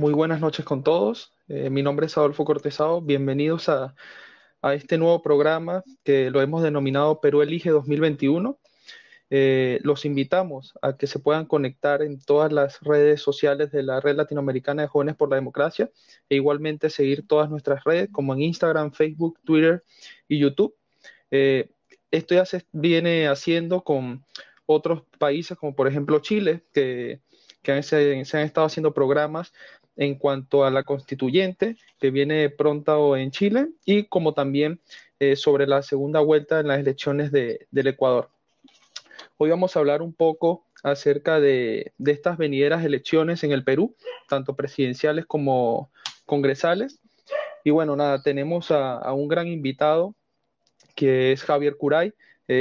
Muy buenas noches con todos. Eh, mi nombre es Adolfo Cortesado. Bienvenidos a, este nuevo programa que lo hemos denominado Perú Elige 2021. Eh, los invitamos a que se puedan conectar en todas las redes sociales de la Red Latinoamericana de Jóvenes por la Democracia e igualmente seguir todas nuestras redes como en Instagram, Facebook, Twitter y YouTube. Eh, esto ya se viene haciendo con otros países como por ejemplo Chile, que, se han estado haciendo programas en cuanto a la constituyente que viene pronto en Chile y como también eh, sobre la segunda vuelta en las elecciones del Ecuador. Hoy vamos a hablar un poco acerca de, estas venideras elecciones en el Perú, tanto presidenciales como congresales. Y bueno, nada, tenemos a, un gran invitado que es Javier Curay,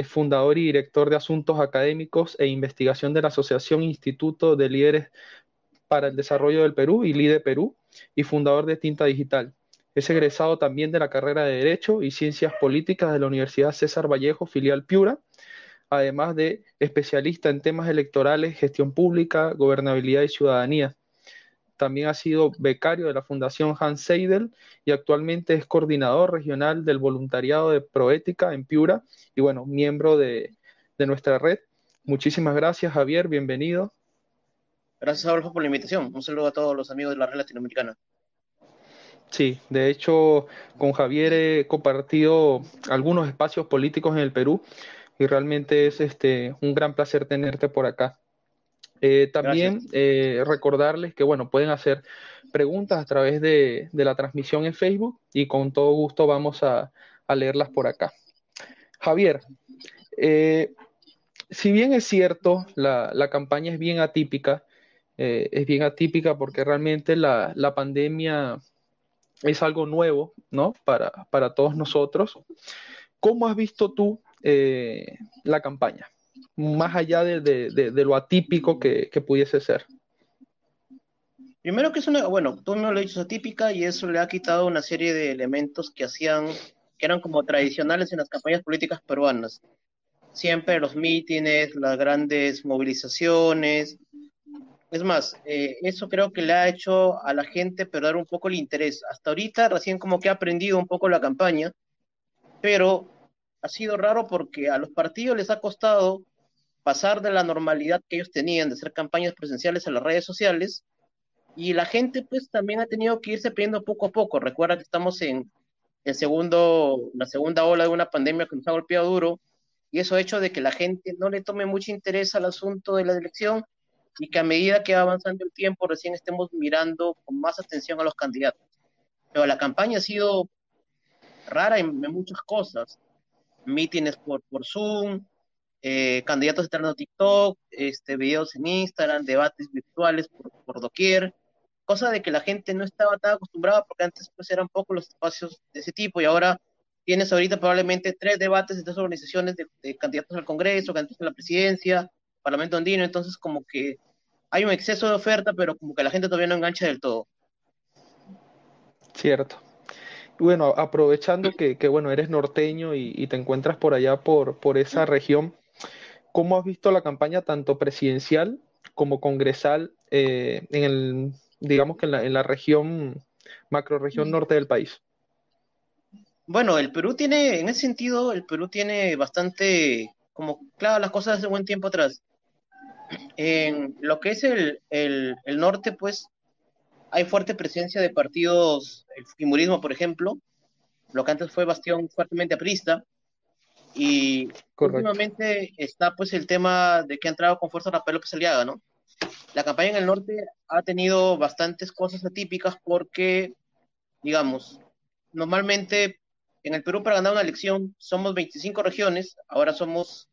fundador y director de Asuntos Académicos e Investigación de la Asociación Instituto de Líderes para el Desarrollo del Perú y LIDE Perú y fundador de Tinta Digital. Es egresado también de la carrera de Derecho y Ciencias Políticas de la Universidad César Vallejo, filial Piura, además de especialista en temas electorales, gestión pública, gobernabilidad y ciudadanía. También ha sido becario de la Fundación Hans Seidel y actualmente es coordinador regional del voluntariado de Proética en Piura y bueno, miembro de, de nuestra red. Muchísimas gracias, Javier, bienvenido. Gracias, Adolfo, por la invitación. Un saludo a todos los amigos de la red latinoamericana. Sí, de hecho, con Javier he compartido algunos espacios políticos en el Perú y realmente es este, un gran placer tenerte por acá. Eh, también eh, recordarles que, bueno, pueden hacer preguntas a través de, la transmisión en Facebook y con todo gusto vamos a, leerlas por acá. Javier, eh, si bien es cierto, la, la, campaña es bien atípica, eh, es bien atípica porque realmente la, pandemia es algo nuevo, ¿no? Para, para todos nosotros. ¿Cómo has visto tú eh, la campaña? Más allá de, lo atípico que, pudiese ser. Primero que es una, bueno, tú me lo dices atípica y eso le ha quitado una serie de elementos que hacían, que eran como tradicionales en las campañas políticas peruanas. Siempre los mítines, las grandes movilizaciones, es más, eh, eso creo que le ha hecho a la gente perder un poco el interés. Hasta ahorita recién como que ha aprendido un poco la campaña, pero ha sido raro porque a los partidos les ha costado pasar de la normalidad que ellos tenían de hacer campañas presenciales en las redes sociales y la gente pues también ha tenido que irse pidiendo poco a poco. Recuerda que estamos en el segundo, la segunda ola de una pandemia que nos ha golpeado duro y eso ha hecho de que la gente no le tome mucho interés al asunto de la elección y que a medida que va avanzando el tiempo recién estemos mirando con más atención a los candidatos. Pero la campaña ha sido rara en, muchas cosas. Mítines por, por Zoom, eh, candidatos entrando a TikTok, este, videos en Instagram, debates virtuales por, por doquier, cosa de que la gente no estaba tan acostumbrada porque antes pues eran pocos los espacios de ese tipo y ahora tienes ahorita probablemente tres debates de tres organizaciones de, de candidatos al Congreso, candidatos a la presidencia, Parlamento andino, entonces como que hay un exceso de oferta, pero como que la gente todavía no engancha del todo. Cierto. Bueno, aprovechando que, bueno, eres norteño y, te encuentras por allá, por, por esa región, ¿cómo has visto la campaña tanto presidencial como congresal eh, en el, digamos que en la, en la región, macro región norte del país? Bueno, el Perú tiene, en ese sentido, el Perú tiene bastante, como claro, las cosas hace buen tiempo atrás en lo que es el, el, norte, pues hay fuerte presencia de partidos, el Fujimorismo, por ejemplo, lo que antes fue bastión fuertemente aprista, y últimamente está pues el tema de que ha entrado con fuerza Rafael López Aliaga, ¿no? La campaña en el norte ha tenido bastantes cosas atípicas porque, digamos, normalmente en el Perú para ganar una elección somos 25 regiones, ahora somos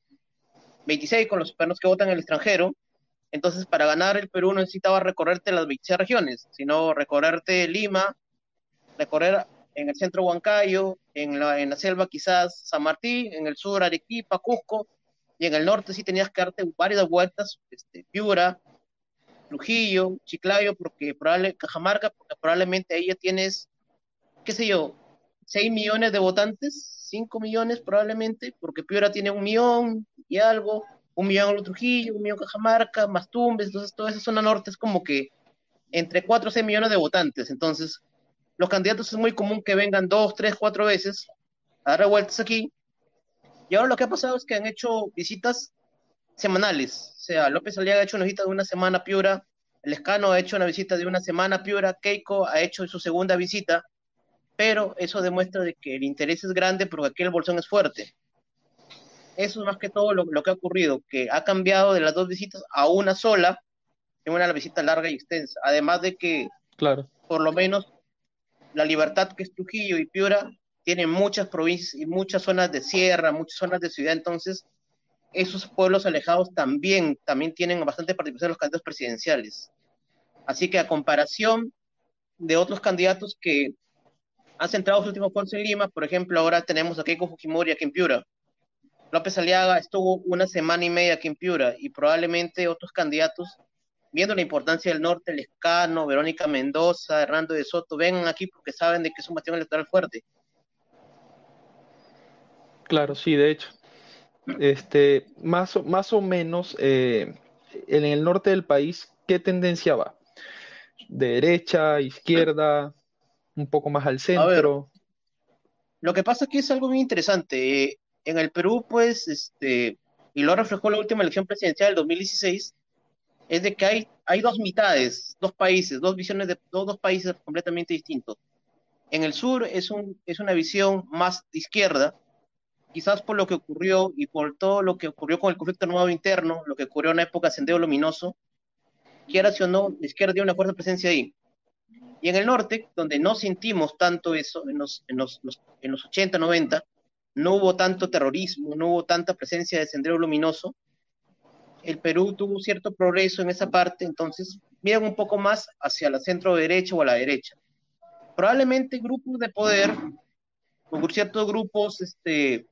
26 con los peruanos que votan en el extranjero. Entonces, para ganar el Perú no necesitaba recorrerte las 26 regiones, sino recorrerte Lima, recorrer en el centro Huancayo, en la, selva quizás San Martín, en el sur Arequipa, Cusco, y en el norte sí tenías que darte varias vueltas, este, Piura, Trujillo, Chiclayo, porque probable, Cajamarca, porque probablemente ahí ya tienes, qué sé yo, 6 millones de votantes, 5 millones probablemente, porque Piura tiene un millón y algo, un millón Trujillo, un millón Cajamarca, más Tumbes, entonces toda esa zona norte es como que entre 4 o 6 millones de votantes. Entonces, los candidatos es muy común que vengan dos, tres, cuatro veces a dar vueltas aquí. Y ahora lo que ha pasado es que han hecho visitas semanales. O sea, López Aliaga ha hecho una visita de una semana a Piura, el Escano ha hecho una visita de una semana a Piura, Keiko ha hecho su segunda visita, pero eso demuestra de que el interés es grande porque aquí el bolsón es fuerte. Eso es más que todo lo, lo que ha ocurrido, que ha cambiado de las dos visitas a una sola, en una visita larga y extensa. Además de que, claro. por lo menos, la libertad que es Trujillo y Piura tienen muchas provincias y muchas zonas de sierra, muchas zonas de ciudad, entonces esos pueblos alejados también, también tienen bastante participación en los candidatos presidenciales. Así que a comparación de otros candidatos que han centrado sus últimos esfuerzo en Lima, por ejemplo, ahora tenemos a Keiko Fujimori aquí en Piura. López Aliaga estuvo una semana y media aquí en Piura y probablemente otros candidatos, viendo la importancia del norte, Lescano, Verónica Mendoza, Hernando de Soto, vengan aquí porque saben de que es un bastión electoral fuerte. Claro, sí, de hecho. Este, más, más o menos eh, en el norte del país, ¿qué tendencia va? ¿De derecha, izquierda, un poco más al centro? lo que pasa aquí es algo muy interesante. en el Perú, pues, este, y lo reflejó la última elección presidencial del 2016, es de que hay, hay dos mitades, dos países, dos visiones de dos, dos países completamente distintos. En el sur es, un, es una visión más de izquierda, quizás por lo que ocurrió y por todo lo que ocurrió con el conflicto armado interno, lo que ocurrió en la época de Sendero Luminoso, quiera o no, la izquierda dio una fuerte presencia ahí. Y en el norte, donde no sentimos tanto eso, en los, en los, en los 80, 90, no hubo tanto terrorismo, no hubo tanta presencia de Sendero Luminoso, el Perú tuvo cierto progreso en esa parte, entonces miran un poco más hacia la centro derecha o a la derecha. Probablemente grupos de poder, o ciertos grupos este,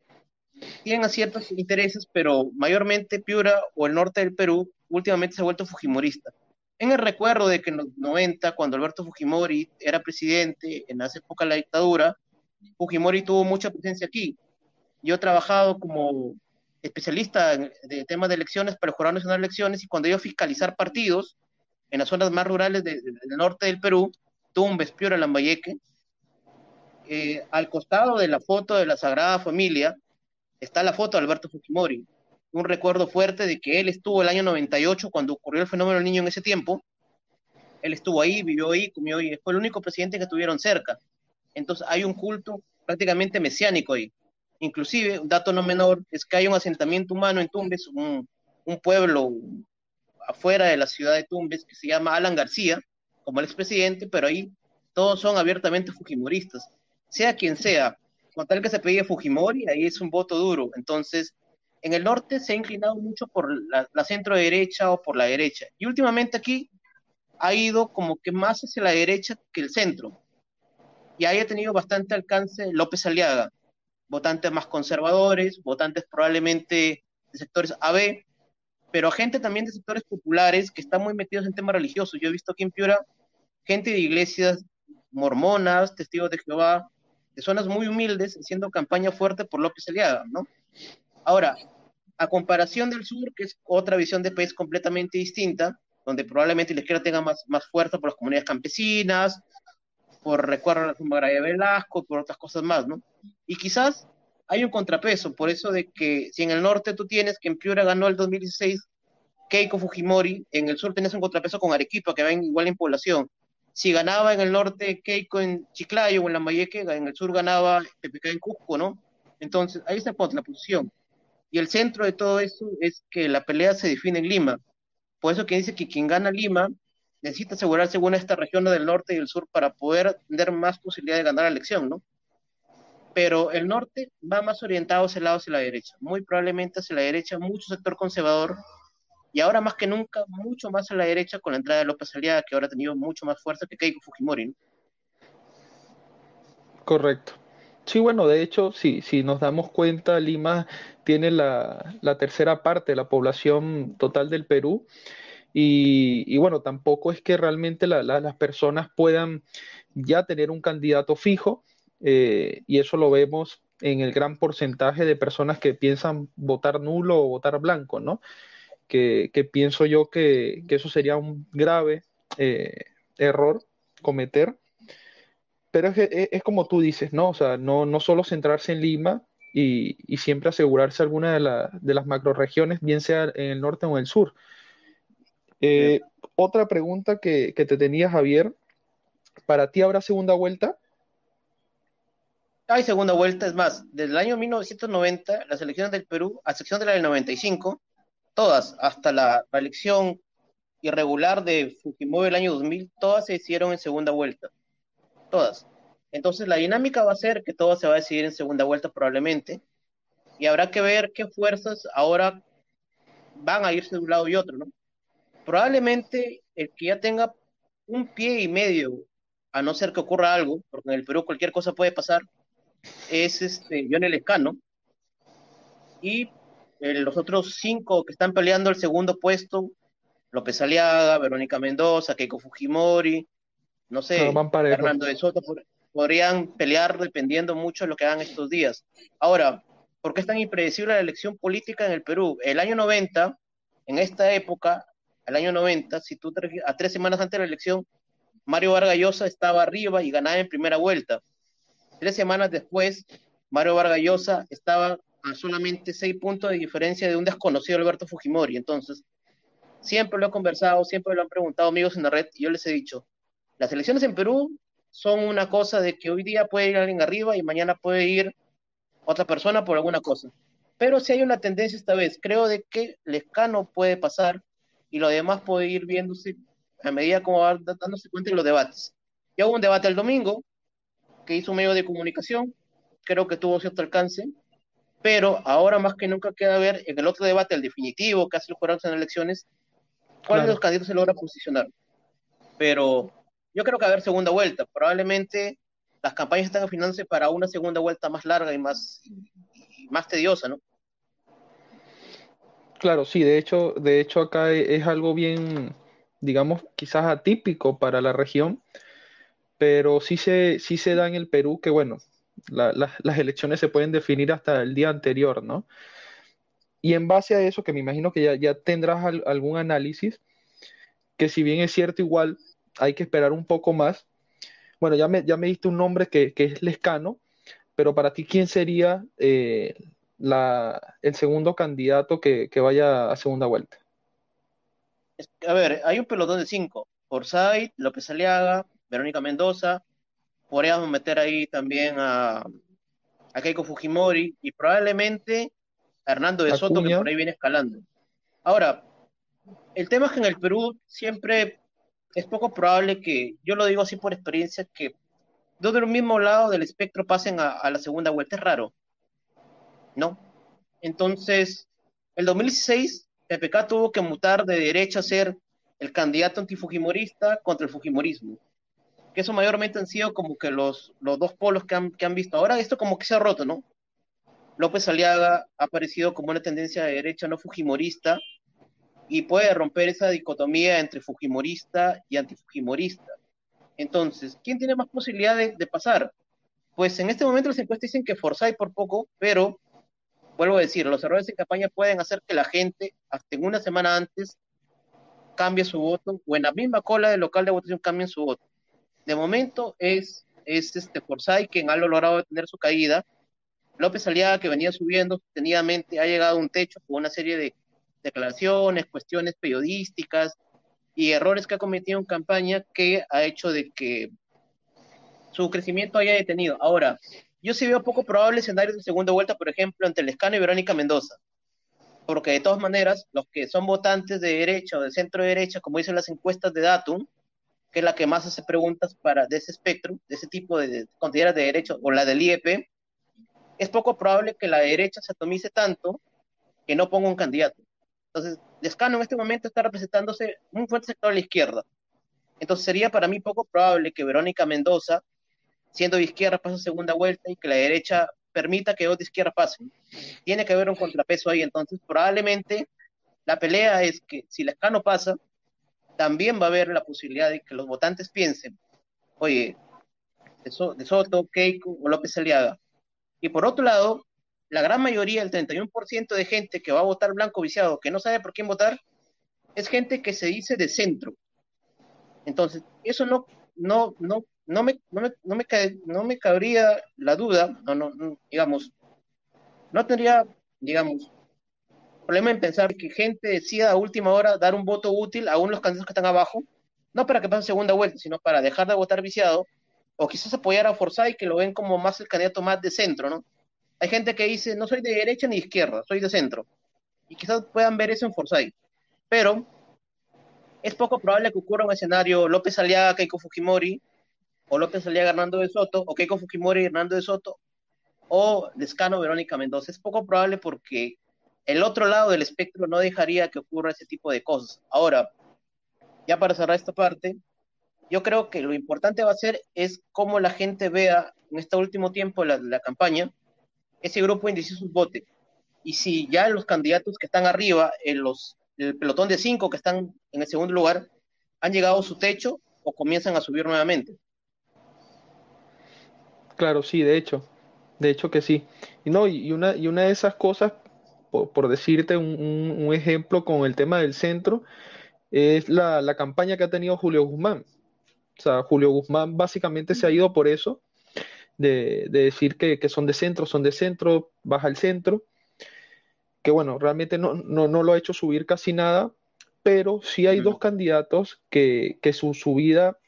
tienen ciertos intereses, pero mayormente Piura o el norte del Perú últimamente se ha vuelto fujimorista. En el recuerdo de que en los 90, cuando Alberto Fujimori era presidente, en esa época de la dictadura, Fujimori tuvo mucha presencia aquí. Yo he trabajado como especialista en, de temas de elecciones para el Jurado Nacional de Elecciones y cuando iba a fiscalizar partidos en las zonas más rurales del norte del Perú, Tumbes, Piura, Lambayeque, eh, al costado de la foto de la Sagrada Familia, está la foto de Alberto Fujimori, un recuerdo fuerte de que él estuvo el año 98 cuando ocurrió el fenómeno del niño en ese tiempo, él estuvo ahí, vivió ahí, comió ahí, fue el único presidente que tuvieron cerca. Entonces hay un culto prácticamente mesiánico ahí. Inclusive, un dato no menor es que hay un asentamiento humano en Tumbes, un, pueblo afuera de la ciudad de Tumbes que se llama Alan García, como el expresidente, pero ahí todos son abiertamente fujimoristas. Sea quien sea, con tal que se pedía Fujimori, ahí es un voto duro. Entonces, en el norte se ha inclinado mucho por la, centro derecha o por la derecha. Y últimamente aquí ha ido como que más hacia la derecha que el centro. Y ahí ha tenido bastante alcance López Aliaga. Votantes más conservadores, votantes probablemente de sectores AB, pero gente también de sectores populares que están muy metidos en temas religiosos. Yo he visto aquí en Piura gente de iglesias mormonas, testigos de Jehová, de zonas muy humildes, haciendo campaña fuerte por López Aliaga, ¿no? Ahora, a comparación del sur, que es otra visión de país completamente distinta, donde probablemente la izquierda tenga más, más fuerza por las comunidades campesinas, por recuerdo a la tumba de Velasco, por otras cosas más, ¿no? Y quizás hay un contrapeso, por eso de que si en el norte tú tienes que en Piura ganó el 2016 Keiko Fujimori, en el sur tenés un contrapeso con Arequipa, que va igual en población, si ganaba en el norte Keiko en Chiclayo o en Lambayeque, en el sur ganaba PPK en Cusco, ¿no? Entonces, ahí está la posición. Y el centro de todo eso es que la pelea se define en Lima. Por eso que dice que quien gana Lima necesita asegurarse una esta región del norte y el sur para poder tener más posibilidad de ganar la elección, ¿no? Pero el norte va más orientado hacia el lado hacia la derecha, muy probablemente hacia la derecha, mucho sector conservador, y ahora más que nunca, mucho más a la derecha con la entrada de López Aliaga, que ahora ha tenido mucho más fuerza que Keiko Fujimori. Correcto. Sí, bueno, de hecho, si nos damos cuenta, Lima tiene la, tercera parte de la población total del Perú. Y, bueno, tampoco es que realmente las personas puedan ya tener un candidato fijo, eh, y eso lo vemos en el gran porcentaje de personas que piensan votar nulo o votar blanco, ¿no? que, pienso yo que, eso sería un grave, eh, error cometer. Pero es, es, como tú dices, ¿no? O sea, no, no solo centrarse en Lima y, y siempre asegurarse alguna de, la, de las macroregiones, bien sea en el norte o en el sur. Eh, otra pregunta que, que, te tenía, Javier. ¿Para ti habrá segunda vuelta? Hay segunda vuelta, es más, desde el año 1990, las elecciones del Perú, a excepción de la del 95, todas, hasta la, la elección irregular de Fujimori el año 2000, todas se hicieron en segunda vuelta. Todas. Entonces la dinámica va a ser que todo se va a decidir en segunda vuelta probablemente. Y habrá que ver qué fuerzas ahora van a irse de un lado y otro, ¿no? Probablemente el que ya tenga un pie y medio, a no ser que ocurra algo, porque en el Perú cualquier cosa puede pasar, es este John Escano. Y eh, los otros cinco que están peleando el segundo puesto López Aliaga, Verónica Mendoza, Keiko Fujimori, no sé, Fernando de Soto, podrían pelear dependiendo mucho de lo que hagan estos días. Ahora, ¿por qué es tan impredecible la elección política en el Perú? El año 90, en esta época, el año 90, si tú a tres semanas antes de la elección, Mario Vargas Llosa estaba arriba y ganaba en primera vuelta. Tres semanas después, Mario Vargas Llosa estaba a solamente seis puntos de diferencia de un desconocido Alberto Fujimori. Entonces, Siempre lo he conversado, siempre lo han preguntado amigos en la red y yo les he dicho, las elecciones en Perú son una cosa de que hoy día puede ir alguien arriba y mañana puede ir otra persona por alguna cosa. Pero si hay una tendencia esta vez, creo de que Lescano puede pasar y lo demás puede ir viéndose a medida como va dándose cuenta en los debates. Ya hubo un debate el domingo que hizo un medio de comunicación, creo que tuvo cierto alcance, pero ahora más que nunca queda ver en el otro debate, el definitivo, que hace los jurados en elecciones, cuál de los candidatos se logra posicionar. Pero yo creo que va a haber segunda vuelta. Probablemente las campañas están afinándose para una segunda vuelta más larga y más, más tediosa, ¿no? Claro, sí, de hecho, de hecho acá e, es algo bien, digamos, quizás atípico para la región, pero sí se, sí se da en el Perú que, bueno, la, las elecciones se pueden definir hasta el día anterior, ¿no? Y en base a eso, que me imagino que ya, ya tendrás algún análisis, que si bien es cierto, igual hay que esperar un poco más. Bueno, ya me, ya me diste un nombre que, que es Lescano, pero para ti, ¿quién sería eh, la, el segundo candidato que, que, vaya a segunda vuelta? A ver, hay un pelotón de cinco. Forsyth, López Aliaga, Verónica Mendoza. Podríamos meter ahí también a, a Keiko Fujimori y probablemente Hernando de Soto, que por ahí viene escalando. Ahora, el tema es que en el Perú siempre es poco probable que, yo lo digo así por experiencia, que dos de un mismo lado del espectro pasen a, la segunda vuelta. Es raro, ¿no? Entonces, el 2016, PPK tuvo que mutar de derecha a ser el candidato antifujimorista contra el fujimorismo. Que eso mayormente han sido como que los, los dos polos que han, que han visto. Ahora esto como que se ha roto, ¿no? López Aliaga ha aparecido como una tendencia de derecha no fujimorista y puede romper esa dicotomía entre fujimorista y antifujimorista. Entonces, ¿quién tiene más posibilidades de, pasar? Pues en este momento las encuestas dicen que Forsyth por poco, pero vuelvo a decir, los errores de campaña pueden hacer que la gente, hasta en una semana antes, cambie su voto o en la misma cola del local de votación cambien su voto. De momento es, es este Forsyth quien ha logrado detener su caída López Aliaga, que venía subiendo sostenidamente, ha llegado a un techo con una serie de declaraciones, cuestiones periodísticas y errores que ha cometido en campaña que ha hecho de que su crecimiento haya detenido. Ahora, yo sí veo poco probable escenario de segunda vuelta, por ejemplo, entre Lescano y Verónica Mendoza. Porque de todas maneras, los que son votantes de derecha o de centro derecha, como dicen las encuestas de Datum, que es la que más hace preguntas para de ese espectro, de ese tipo de, de de derecha, o la del IEP, es poco probable que la derecha se atomice tanto que no ponga un candidato. Entonces, Descano en este momento está representándose un fuerte sector de la izquierda. Entonces, sería para mí poco probable que Verónica Mendoza, siendo de izquierda, pase a segunda vuelta y que la derecha permita que dos de izquierda pasen. Tiene que haber un contrapeso ahí. Entonces, probablemente la pelea es que si Lescano pasa, también va a haber la posibilidad de que los votantes piensen, oye, de, Soto, Keiko o López Aliaga, y por otro lado, la gran mayoría, el 31% de gente que va a votar blanco viciado, que no sabe por quién votar, es gente que se dice de centro. Entonces, eso no, no, no, no me, no me, no me, no cabría la duda, no, no, digamos, no tendría, digamos, problema en pensar que gente decida a última hora dar un voto útil a uno los candidatos que están abajo, no para que pase segunda vuelta, sino para dejar de votar viciado, o quizás apoyar a Forsyth, que lo ven como más el candidato más de centro, ¿no? Hay gente que dice, no soy de derecha ni de izquierda, soy de centro. Y quizás puedan ver eso en Forsyth. Pero es poco probable que ocurra un escenario López Aliaga, Keiko Fujimori, o López Aliaga, Hernando de Soto, o Keiko Fujimori, Hernando de Soto, o Descano, Verónica Mendoza. Es poco probable porque el otro lado del espectro no dejaría que ocurra ese tipo de cosas. Ahora, ya para cerrar esta parte, yo creo que lo importante va a ser es cómo la gente vea en este último tiempo la, la campaña ese grupo indeciso vote. Y si ya los candidatos que están arriba, en los, el pelotón de cinco que están en el segundo lugar, han llegado a su techo o comienzan a subir nuevamente. Claro, sí, de hecho, de hecho que sí. Y, no, y, una, y una de esas cosas, por, decirte un, ejemplo con el tema del centro, es la, la campaña que ha tenido Julio Guzmán. O sea, Julio Guzmán básicamente se ha ido por eso, de, decir que, son de centro, son de centro, baja el centro, que bueno, realmente no, lo ha hecho subir casi nada, pero sí hay dos candidatos que, su subida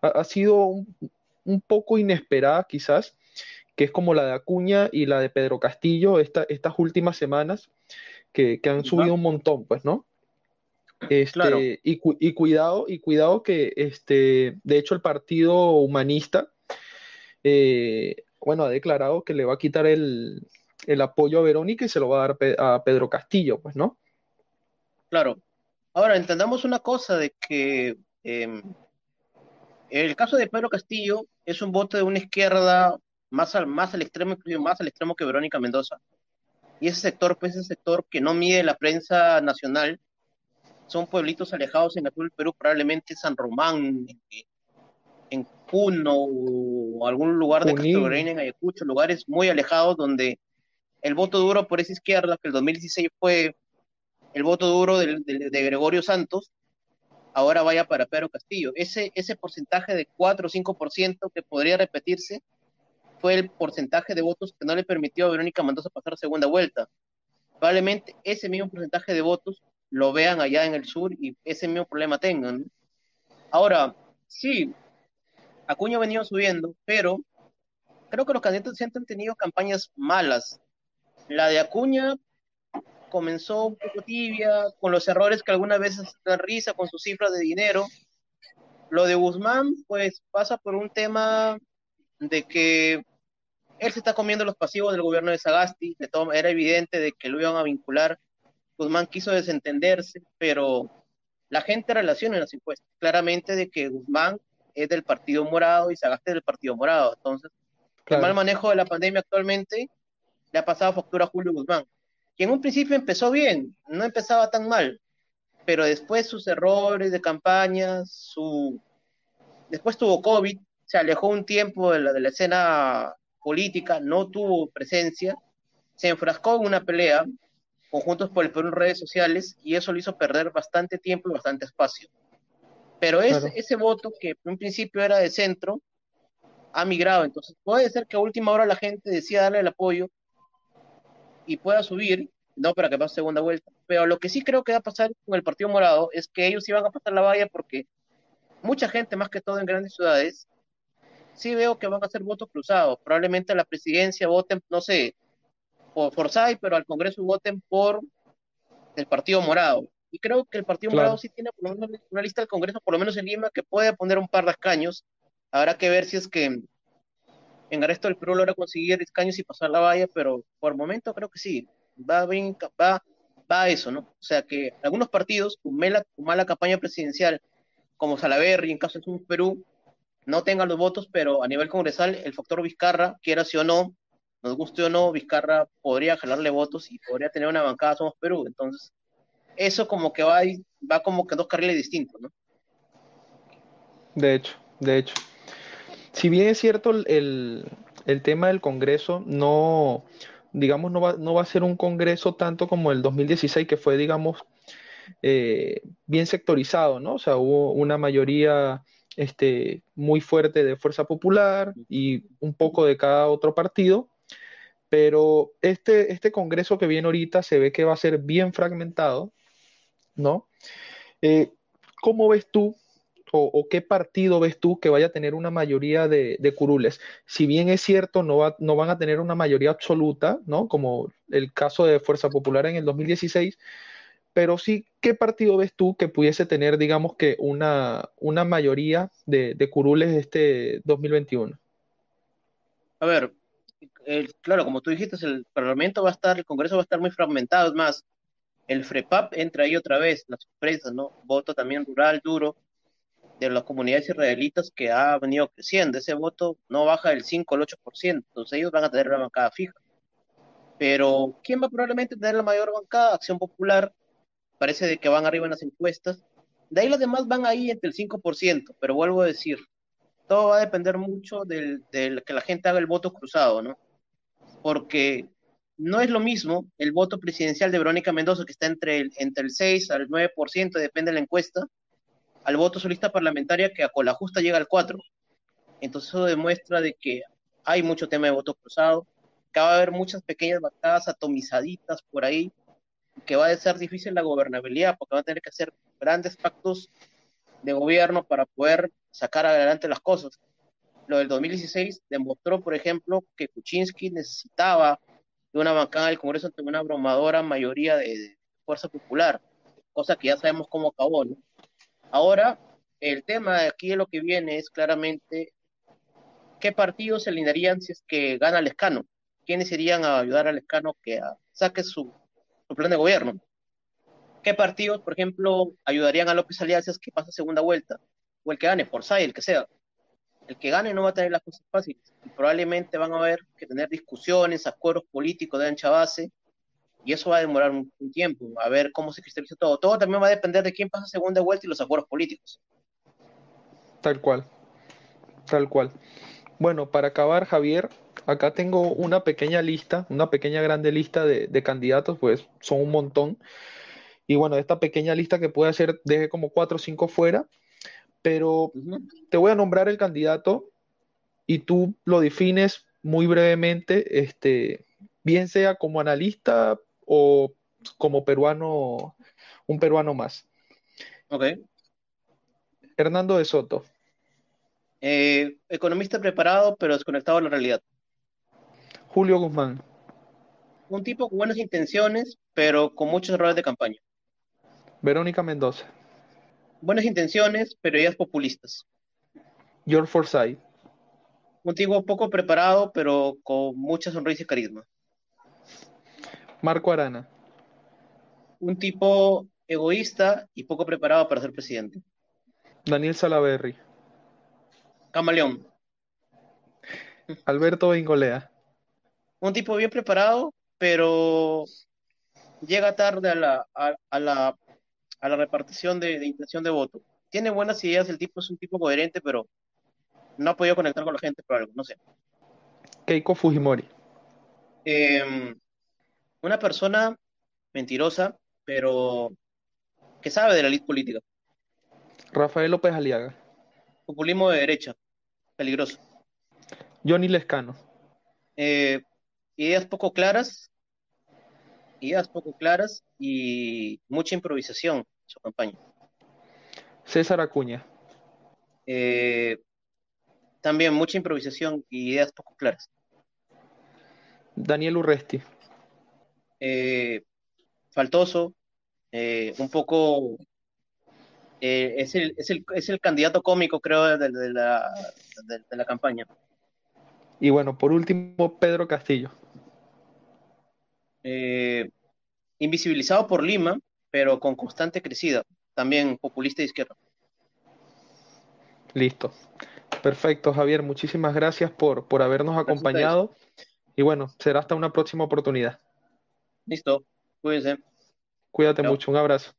ha, sido un, poco inesperada quizás, que es como la de Acuña y la de Pedro Castillo estas últimas semanas, que, han subido un montón, pues, ¿no? Este, y, y, cuidado, y cuidado que este, de hecho el Partido Humanista eh, bueno, ha declarado que le va a quitar el, apoyo a Verónica y se lo va a dar a Pedro Castillo, pues, ¿no? Claro. Ahora, entendamos una cosa de que em, el caso de Pedro Castillo es un voto de una izquierda más al, más al extremo, más al extremo que Verónica Mendoza. Y ese sector, pues, ese sector que no mide la prensa nacional, son pueblitos alejados en el sur del Perú, probablemente San Román, en Puno o algún lugar de Castro en Ayacucho, lugares muy alejados donde el voto duro por esa izquierda, que el 2016 fue el voto duro de, de, Gregorio Santos, ahora vaya para Pedro Castillo. Ese, ese porcentaje de 4 o 5% que podría repetirse fue el porcentaje de votos que no le permitió a Verónica Mendoza pasar segunda vuelta. Probablemente ese mismo porcentaje de votos lo vean allá en el sur y ese mismo problema tengan. Ahora, sí, Acuña venido subiendo, pero creo que los candidatos siempre han tenido campañas malas. La de Acuña comenzó un poco tibia, con los errores que algunas veces dan risa con sus cifras de dinero. Lo de Guzmán, pues pasa por un tema de que él se está comiendo los pasivos del gobierno de Sagasti, de todo, era evidente de que lo iban a vincular. Guzmán quiso desentenderse, pero la gente relaciona las encuestas claramente de que Guzmán es del Partido Morado y Sagasti del Partido Morado. Entonces, el mal manejo de la pandemia actualmente le ha pasado factura a Julio Guzmán, que en un principio empezó bien, no empezaba tan mal, pero después sus errores de campaña, su... después tuvo COVID, se alejó un tiempo de la, de la escena política, no tuvo presencia, se enfrascó en una pelea conjuntos por el Perú en redes sociales y eso le hizo perder bastante tiempo y bastante espacio. Pero ese voto que en un principio era de centro ha migrado. Entonces puede ser que a última hora la gente decida darle el apoyo y pueda subir, no para que pase segunda vuelta. Pero lo que sí creo que va a pasar con el Partido Morado es que ellos iban a pasar la valla porque mucha gente, más que todo en grandes ciudades, sí veo que van a hacer votos cruzados. Probablemente a la presidencia voten, no sé, por Forsyth, pero al Congreso voten por el Partido Morado. Y creo que el Partido Morado sí tiene por lo menos una lista del Congreso, por lo menos en Lima, que puede poner un par de escaños. Habrá que ver si es que en el resto del Perú logra conseguir escaños y pasar la valla, pero por el momento creo que sí. Va bien, va, va a eso, ¿no? O sea que algunos partidos con mala, mala campaña presidencial, como Salaverry, en caso de un Perú, no tengan los votos, pero a nivel congresal, el factor Vizcarra, quiera sí o no, nos guste o no, Vizcarra podría jalarle votos y podría tener una bancada Somos Perú. Entonces, eso como que va, va como que dos carriles distintos, ¿no? De hecho, de hecho. Si bien es cierto el, tema del Congreso, no, digamos, no va, no va a ser un Congreso tanto como el 2016, que fue, digamos, eh, bien sectorizado, ¿no? O sea, hubo una mayoría este, muy fuerte de Fuerza Popular y un poco de cada otro partido, pero este, este Congreso que viene ahorita se ve que va a ser bien fragmentado, ¿no? Eh, ¿Cómo ves tú o, qué partido ves tú que vaya a tener una mayoría de, curules? Si bien es cierto, no, va, no van a tener una mayoría absoluta, ¿no? Como el caso de Fuerza Popular en el 2016, pero sí, ¿qué partido ves tú que pudiese tener, digamos que, una, una mayoría de, curules este 2021? A ver, claro, como tú dijiste, el Parlamento va a estar, el Congreso va a estar muy fragmentado, es más, el FREPAP entra ahí otra vez, las sorpresas, ¿no? Voto también rural duro de las comunidades israelitas que ha venido creciendo. Ese voto no baja del 5 al 8%, entonces ellos van a tener la bancada fija. Pero, ¿quién va probablemente tener la mayor bancada? Acción Popular, parece de que van arriba en las encuestas. De ahí los demás van ahí entre el 5%, pero vuelvo a decir, todo va a depender mucho del, del que la gente haga el voto cruzado, ¿no? Porque no es lo mismo el voto presidencial de Verónica Mendoza, que está entre el, entre el 6 al 9%, depende de la encuesta, al voto solista parlamentaria que a la justa llega al 4%. Entonces eso demuestra de que hay mucho tema de voto cruzado, que va a haber muchas pequeñas batallas atomizaditas por ahí, que va a ser difícil la gobernabilidad, porque van a tener que hacer grandes pactos de gobierno para poder sacar adelante las cosas. Lo del 2016 demostró, por ejemplo, que Kuczynski necesitaba de una bancada del Congreso ante una abrumadora mayoría de, fuerza popular, cosa que ya sabemos cómo acabó, ¿no? Ahora, el tema de aquí de lo que viene es claramente qué partidos se alinearían si es que gana el escano, quiénes irían a ayudar al escano que saque su, plan de gobierno. ¿Qué partidos, por ejemplo, ayudarían a López Aliadas si es que pasa segunda vuelta? O el que gane, por el que sea el que gane no va a tener las cosas fáciles y probablemente van a haber que tener discusiones, acuerdos políticos de ancha base y eso va a demorar un, tiempo, a ver cómo se cristaliza todo. Todo también va a depender de quién pasa segunda vuelta y los acuerdos políticos. Tal cual, tal cual. Bueno, para acabar, Javier, acá tengo una pequeña lista, una pequeña grande lista de, de candidatos, pues son un montón. Y bueno, esta pequeña lista que puede ser, deje como cuatro o cinco fuera, pero te voy a nombrar el candidato y tú lo defines muy brevemente, este, bien sea como analista o como peruano, un peruano más. Ok. Hernando de Soto. Eh, economista preparado, pero desconectado a la realidad. Julio Guzmán. Un tipo con buenas intenciones, pero con muchos errores de campaña. Verónica Mendoza buenas intenciones, pero ideas populistas. George Forsyth. Un tipo poco preparado, pero con mucha sonrisa y carisma. Marco Arana. Un tipo egoísta y poco preparado para ser presidente. Daniel Salaverry. Camaleón. Alberto Bengolea. Un tipo bien preparado, pero llega tarde a la, a la a la repartición de, intención de voto. Tiene buenas ideas, el tipo es un tipo coherente, pero no ha podido conectar con la gente por algo, no sé. Keiko Fujimori. Em, una persona mentirosa, pero que sabe de la ley política. Rafael López Aliaga. Populismo de derecha, peligroso. Johnny Lescano. Eh, ideas poco claras, ideas poco claras y mucha improvisación en su campaña. César Acuña. Eh, también mucha improvisación y ideas poco claras. Daniel Urresti. Eh, faltoso, eh, un poco... Es el, es, el, es, el, candidato cómico, creo, de, de, la, de la campaña. Y bueno, por último, Pedro Castillo. Eh, invisibilizado por Lima, pero con constante crecida, también populista de izquierda. Listo. Perfecto, Javier. Muchísimas gracias por, por habernos acompañado. Y bueno, será hasta una próxima oportunidad. Listo. Cuídense. Cuídate mucho. Un abrazo.